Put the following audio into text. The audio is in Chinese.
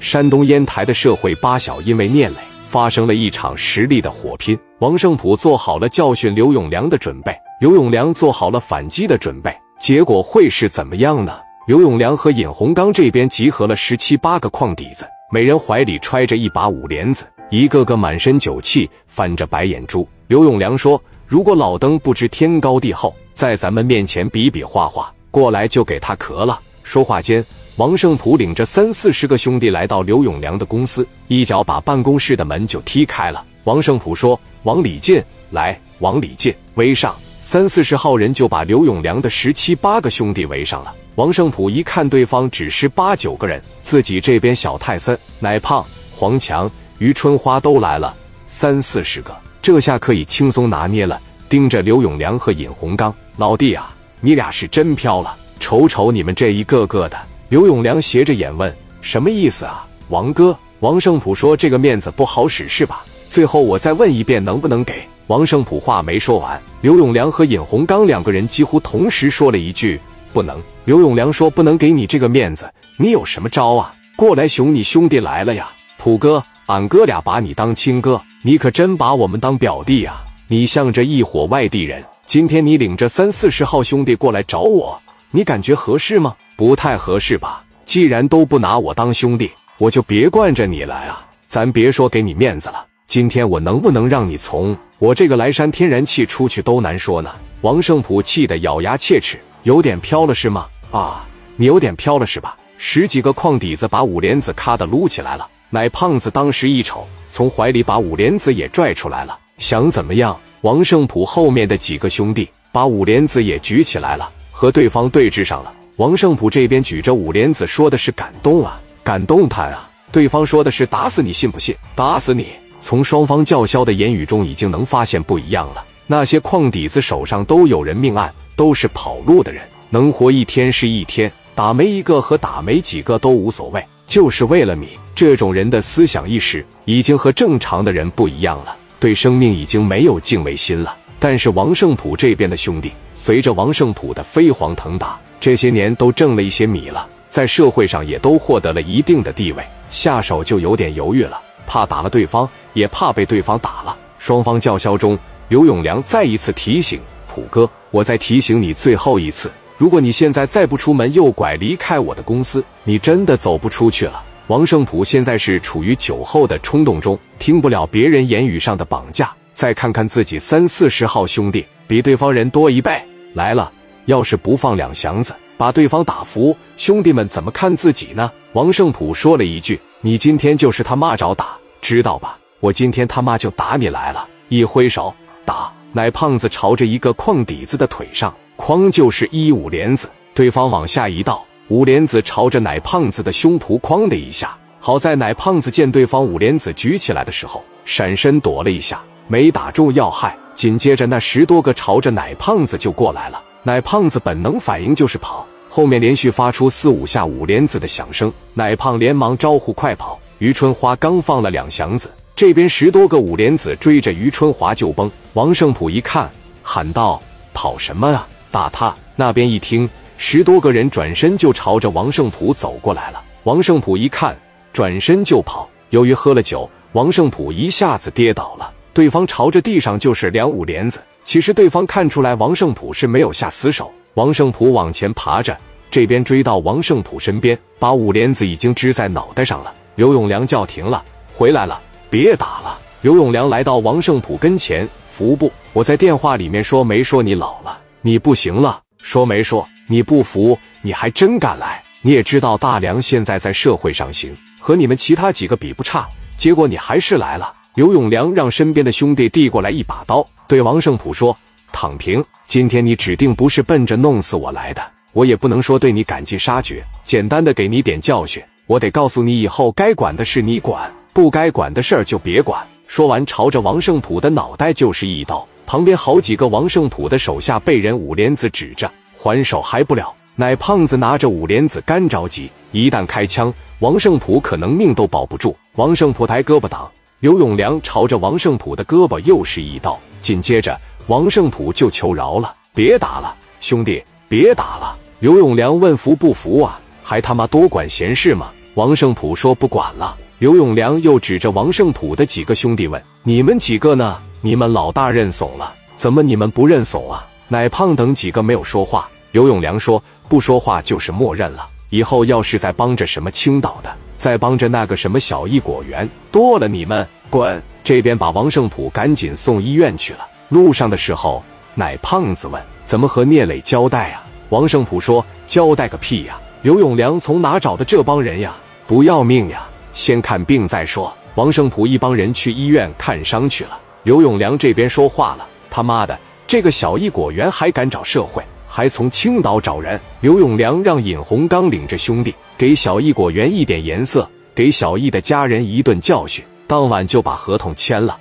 山东烟台的社会八小因为聂磊发生了一场实力的火拼。王胜普做好了教训刘永良的准备，刘永良做好了反击的准备。结果会是怎么样呢？刘永良和尹洪刚这边集合了十七八个矿底子，每人怀里揣着一把五连子，一个个满身酒气，翻着白眼珠。刘永良说：“如果老登不知天高地厚，在咱们面前比比划划，过来就给他壳了。”说话间。王胜普领着三四十个兄弟来到刘永良的公司，一脚把办公室的门就踢开了。王胜普说：“往里进来，往里进，围上。”三四十号人就把刘永良的十七八个兄弟围上了。王胜普一看对方只是八九个人，自己这边小泰森、奶胖、黄强、于春花都来了，三四十个，这下可以轻松拿捏了。盯着刘永良和尹洪刚，老弟啊，你俩是真飘了，瞅瞅你们这一个个的。刘永良斜着眼问：“什么意思啊，王哥？”王胜普说：“这个面子不好使是吧？最后我再问一遍，能不能给？”王胜普话没说完，刘永良和尹洪刚两个人几乎同时说了一句：“不能。”刘永良说：“不能给你这个面子，你有什么招啊？过来，熊，你兄弟来了呀！普哥，俺哥俩把你当亲哥，你可真把我们当表弟呀！你向着一伙外地人，今天你领着三四十号兄弟过来找我，你感觉合适吗？”不太合适吧？既然都不拿我当兄弟，我就别惯着你了啊！咱别说给你面子了，今天我能不能让你从我这个莱山天然气出去都难说呢！王胜普气得咬牙切齿，有点飘了是吗？啊，你有点飘了是吧？十几个矿底子把五莲子咔的撸起来了。奶胖子当时一瞅，从怀里把五莲子也拽出来了，想怎么样？王胜普后面的几个兄弟把五莲子也举起来了，和对方对峙上了。王胜普这边举着五莲子，说的是感动啊，感动他啊。对方说的是打死你信不信？打死你！从双方叫嚣的言语中，已经能发现不一样了。那些矿底子手上都有人命案，都是跑路的人，能活一天是一天，打没一个和打没几个都无所谓，就是为了米。这种人的思想意识已经和正常的人不一样了，对生命已经没有敬畏心了。但是王胜普这边的兄弟，随着王胜普的飞黄腾达。这些年都挣了一些米了，在社会上也都获得了一定的地位，下手就有点犹豫了，怕打了对方，也怕被对方打了。双方叫嚣中，刘永良再一次提醒普哥：“我再提醒你最后一次，如果你现在再不出门右拐离开我的公司，你真的走不出去了。”王胜普现在是处于酒后的冲动中，听不了别人言语上的绑架。再看看自己三四十号兄弟，比对方人多一倍来了。要是不放两祥子，把对方打服，兄弟们怎么看自己呢？王胜普说了一句：“你今天就是他妈找打，知道吧？我今天他妈就打你来了。”一挥手，打奶胖子朝着一个矿底子的腿上，哐就是一五连子。对方往下一倒，五连子朝着奶胖子的胸脯哐的一下。好在奶胖子见对方五连子举起来的时候，闪身躲了一下，没打中要害。紧接着那十多个朝着奶胖子就过来了。奶胖子本能反应就是跑，后面连续发出四五下五连子的响声，奶胖连忙招呼快跑。于春花刚放了两响子，这边十多个五连子追着于春华就崩。王胜普一看，喊道：“跑什么啊？打他！”那边一听，十多个人转身就朝着王胜普走过来了。王胜普一看，转身就跑。由于喝了酒，王胜普一下子跌倒了，对方朝着地上就是两五连子。其实对方看出来王胜普是没有下死手，王胜普往前爬着，这边追到王胜普身边，把五连子已经支在脑袋上了。刘永良叫停了，回来了，别打了。刘永良来到王胜普跟前，服部，我在电话里面说没说你老了，你不行了，说没说？你不服，你还真敢来？你也知道大梁现在在社会上行，和你们其他几个比不差，结果你还是来了。刘永良让身边的兄弟递过来一把刀。对王胜普说：“躺平，今天你指定不是奔着弄死我来的。我也不能说对你赶尽杀绝，简单的给你点教训。我得告诉你，以后该管的事你管，不该管的事儿就别管。”说完，朝着王胜普的脑袋就是一刀。旁边好几个王胜普的手下被人五莲子指着，还手还不了。奶胖子拿着五莲子干着急，一旦开枪，王胜普可能命都保不住。王胜普抬胳膊挡，刘永良朝着王胜普的胳膊又是一刀。紧接着，王胜普就求饶了：“别打了，兄弟，别打了。”刘永良问服不服啊？还他妈多管闲事吗？王胜普说不管了。刘永良又指着王胜普的几个兄弟问：“你们几个呢？你们老大认怂了，怎么你们不认怂啊？”奶胖等几个没有说话。刘永良说：“不说话就是默认了。以后要是再帮着什么青岛的，再帮着那个什么小艺果园，剁了你们滚！”这边把王胜普赶紧送医院去了。路上的时候，奶胖子问：“怎么和聂磊交代啊？”王胜普说：“交代个屁呀！刘永良从哪找的这帮人呀？不要命呀！先看病再说。”王胜普一帮人去医院看伤去了。刘永良这边说话了：“他妈的，这个小异果园还敢找社会，还从青岛找人！”刘永良让尹洪刚领着兄弟给小异果园一点颜色，给小异的家人一顿教训。当晚就把合同签了。